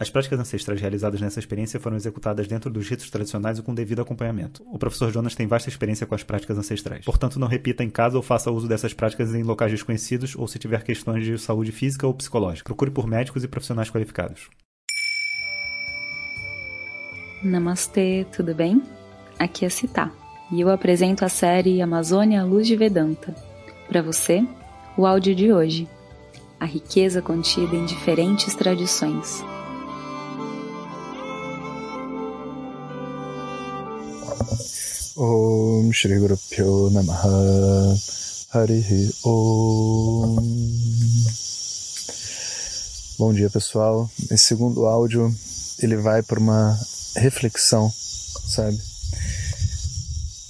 As práticas ancestrais realizadas nessa experiência foram executadas dentro dos ritos tradicionais e com devido acompanhamento. O professor Jonas tem vasta experiência com as práticas ancestrais. Portanto, não repita em casa ou faça uso dessas práticas em locais desconhecidos ou se tiver questões de saúde física ou psicológica. Procure por médicos e profissionais qualificados. Namastê, tudo bem? Aqui é Citá e eu apresento a série Amazônia Luz de Vedanta. Para você, o áudio de hoje. A riqueza contida em diferentes tradições. Om Shri Guru Pyo Namaha Harihi Om Bom dia pessoal, esse segundo áudio ele vai para uma reflexão, sabe,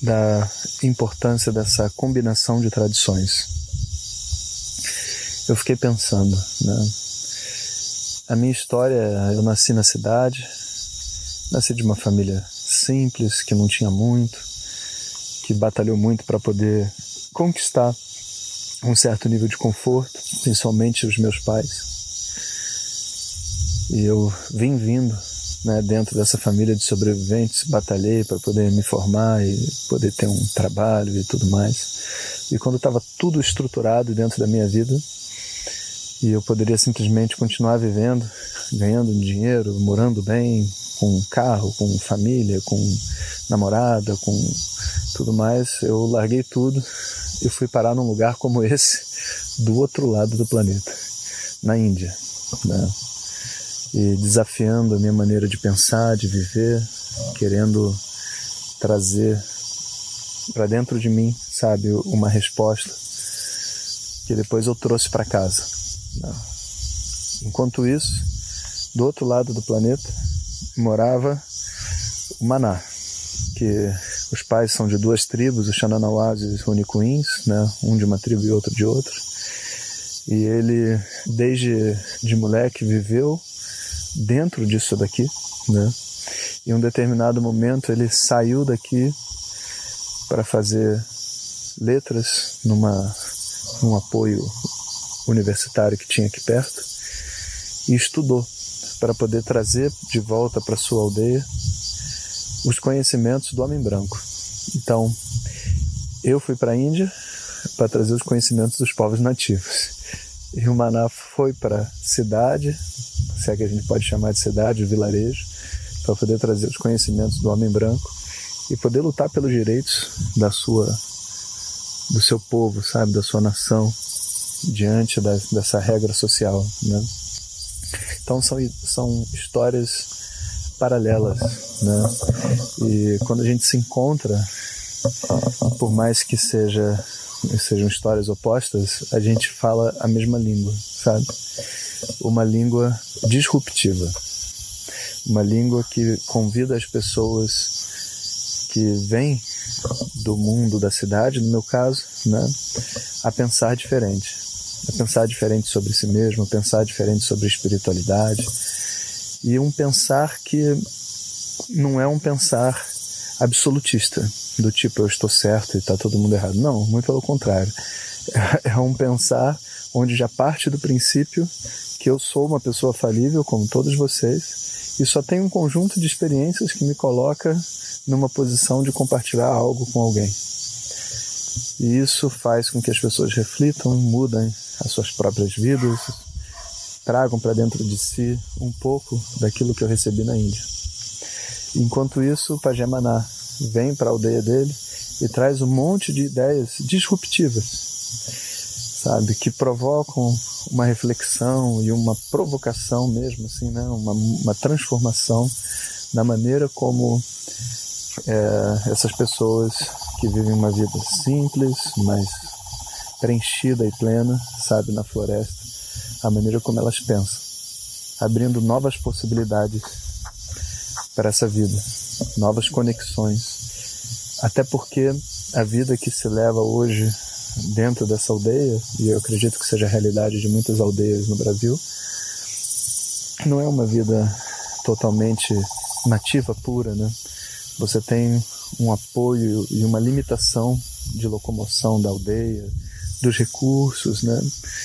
da importância dessa combinação de tradições. Eu fiquei pensando, né? A minha história, eu nasci na cidade, nasci de uma família simples, que não tinha muito, que batalhou muito para poder conquistar um certo nível de conforto, principalmente os meus pais. E eu vim vindo né, dentro dessa família de sobreviventes, batalhei para poder me formar e poder ter um trabalho e tudo mais. E quando estava tudo estruturado dentro da minha vida, e eu poderia simplesmente continuar vivendo, ganhando dinheiro, morando bem, com carro, com família, com namorada, com tudo mais, eu larguei tudo e fui parar num lugar como esse, do outro lado do planeta, na Índia, né? E desafiando a minha maneira de pensar, de viver, querendo trazer para dentro de mim, sabe, uma resposta que depois eu trouxe para casa. Né? Enquanto isso, do outro lado do planeta, morava o Maná, que os pais são de duas tribos, os Xananauás e os Runicuins, né? um de uma tribo e outro de outra. E ele, desde de moleque, viveu dentro disso daqui, né? Em um determinado momento ele saiu daqui para fazer letras numa num apoio universitário que tinha aqui perto e estudou para poder trazer de volta para sua aldeia os conhecimentos do homem branco. Então, eu fui para a Índia para trazer os conhecimentos dos povos nativos. E o Maná foi para a cidade, se é que a gente pode chamar de cidade, vilarejo, para poder trazer os conhecimentos do homem branco e poder lutar pelos direitos da sua do seu povo, sabe, da sua nação diante da, dessa regra social, né? Então são, são histórias paralelas, né? E quando a gente se encontra, por mais que seja sejam histórias opostas, a gente fala a mesma língua, sabe? Uma língua disruptiva, uma língua que convida as pessoas que vêm do mundo da cidade, no meu caso, né, a pensar diferente, a pensar diferente sobre si mesmo, a pensar diferente sobre espiritualidade e um pensar que não é um pensar absolutista, do tipo eu estou certo e está todo mundo errado. Não, muito pelo contrário. É um pensar onde já parte do princípio que eu sou uma pessoa falível, como todos vocês, e só tenho um conjunto de experiências que me coloca numa posição de compartilhar algo com alguém. E isso faz com que as pessoas reflitam, mudem as suas próprias vidas, tragam para dentro de si um pouco daquilo que eu recebi na Índia. Enquanto isso, o Pajé Maná vem para a aldeia dele e traz um monte de ideias disruptivas, sabe, que provocam uma reflexão e uma provocação mesmo, assim, né, uma, uma transformação na maneira como é, essas pessoas que vivem uma vida simples, mas preenchida e plena, sabe, na floresta, a maneira como elas pensam, abrindo novas possibilidades para essa vida, novas conexões. Até porque a vida que se leva hoje dentro dessa aldeia, e eu acredito que seja a realidade de muitas aldeias no Brasil, não é uma vida totalmente nativa pura, né? Você tem um apoio e uma limitação de locomoção da aldeia, dos recursos, né?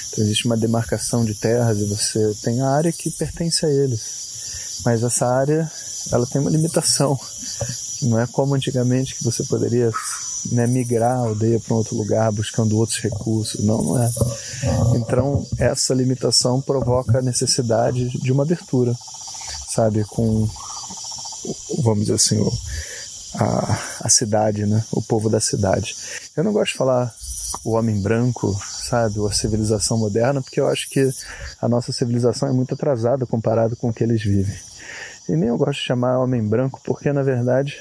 Então existe uma demarcação de terras e você tem a área que pertence a eles. Mas essa área, ela tem uma limitação. Não é como antigamente que você poderia né, migrar a aldeia para um outro lugar buscando outros recursos. Não, não é. Então, essa limitação provoca a necessidade de uma abertura, sabe? Com, vamos dizer assim, o, a, a cidade, né? O povo da cidade. Eu não gosto de falar o homem branco, sabe? Ou a civilização moderna, porque eu acho que a nossa civilização é muito atrasada comparado com o que eles vivem. E nem eu gosto de chamar homem branco, porque na verdade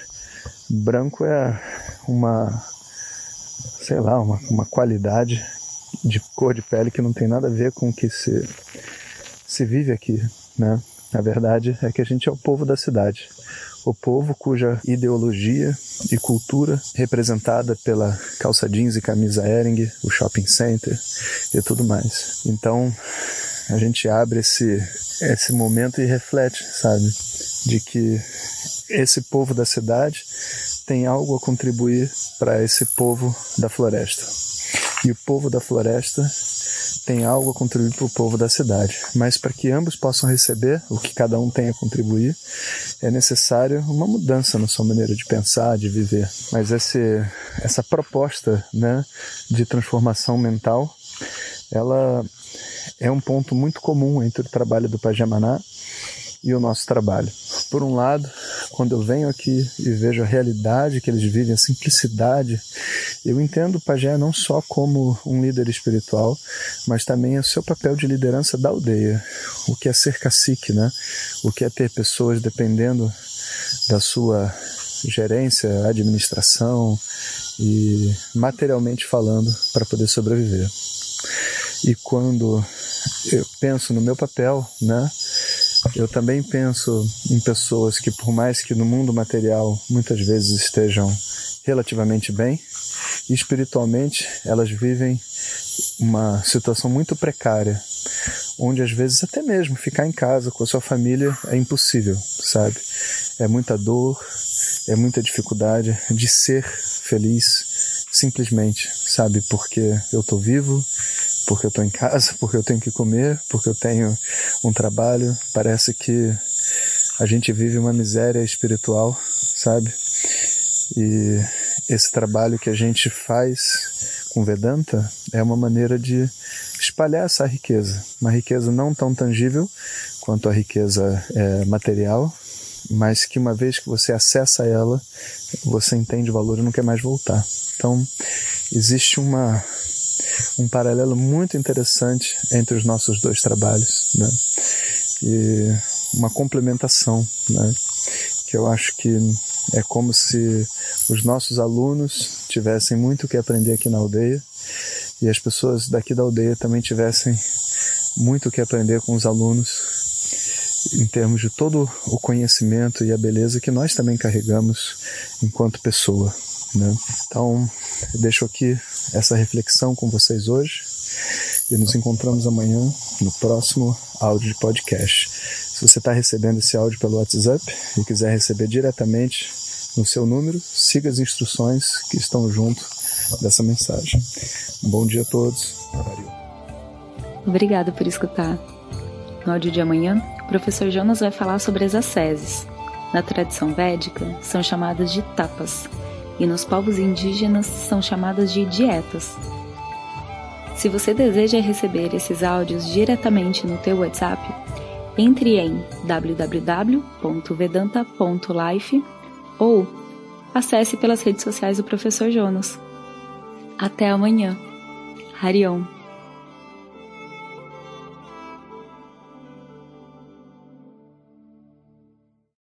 branco é uma, sei lá, uma, uma qualidade de cor de pele que não tem nada a ver com o que se, se vive aqui, né? Na verdade é que a gente é o povo da cidade o povo cuja ideologia e cultura representada pela calça jeans e camisa Ering, o shopping center e tudo mais. Então a gente abre esse esse momento e reflete, sabe, de que esse povo da cidade tem algo a contribuir para esse povo da floresta. E o povo da floresta tem algo a contribuir para o povo da cidade. Mas para que ambos possam receber o que cada um tem a contribuir, é necessário uma mudança na sua maneira de pensar, de viver. Mas esse, essa proposta né, de transformação mental, ela é um ponto muito comum entre o trabalho do Pajamaná e o nosso trabalho. Por um lado, quando eu venho aqui e vejo a realidade que eles vivem, a simplicidade, eu entendo o pajé não só como um líder espiritual, mas também o seu papel de liderança da aldeia. O que é ser cacique, né? O que é ter pessoas dependendo da sua gerência, administração e materialmente falando para poder sobreviver. E quando eu penso no meu papel, né? Eu também penso em pessoas que, por mais que no mundo material muitas vezes estejam relativamente bem, espiritualmente elas vivem uma situação muito precária, onde às vezes até mesmo ficar em casa com a sua família é impossível, sabe? É muita dor, é muita dificuldade de ser feliz simplesmente, sabe? Porque eu tô vivo, porque eu estou em casa, porque eu tenho que comer, porque eu tenho um trabalho. Parece que a gente vive uma miséria espiritual, sabe? E esse trabalho que a gente faz com Vedanta é uma maneira de espalhar essa riqueza, uma riqueza não tão tangível quanto a riqueza é, material, mas que uma vez que você acessa ela, você entende o valor e não quer mais voltar. Então, existe uma um paralelo muito interessante entre os nossos dois trabalhos, né? E uma complementação, né? Que eu acho que é como se os nossos alunos tivessem muito o que aprender aqui na aldeia e as pessoas daqui da aldeia também tivessem muito o que aprender com os alunos em termos de todo o conhecimento e a beleza que nós também carregamos enquanto pessoa. Né? Então, deixo aqui essa reflexão com vocês hoje e nos encontramos amanhã no próximo áudio de podcast. Se você está recebendo esse áudio pelo WhatsApp e quiser receber diretamente no seu número, siga as instruções que estão junto dessa mensagem. Um bom dia a todos. Obrigada por escutar. No áudio de amanhã, o professor Jonas vai falar sobre as asceses. Na tradição védica, são chamadas de tapas e nos povos indígenas são chamadas de dietas. Se você deseja receber esses áudios diretamente no teu WhatsApp, entre em www.vedanta.life ou acesse pelas redes sociais do Professor Jonas. Até amanhã. Harion.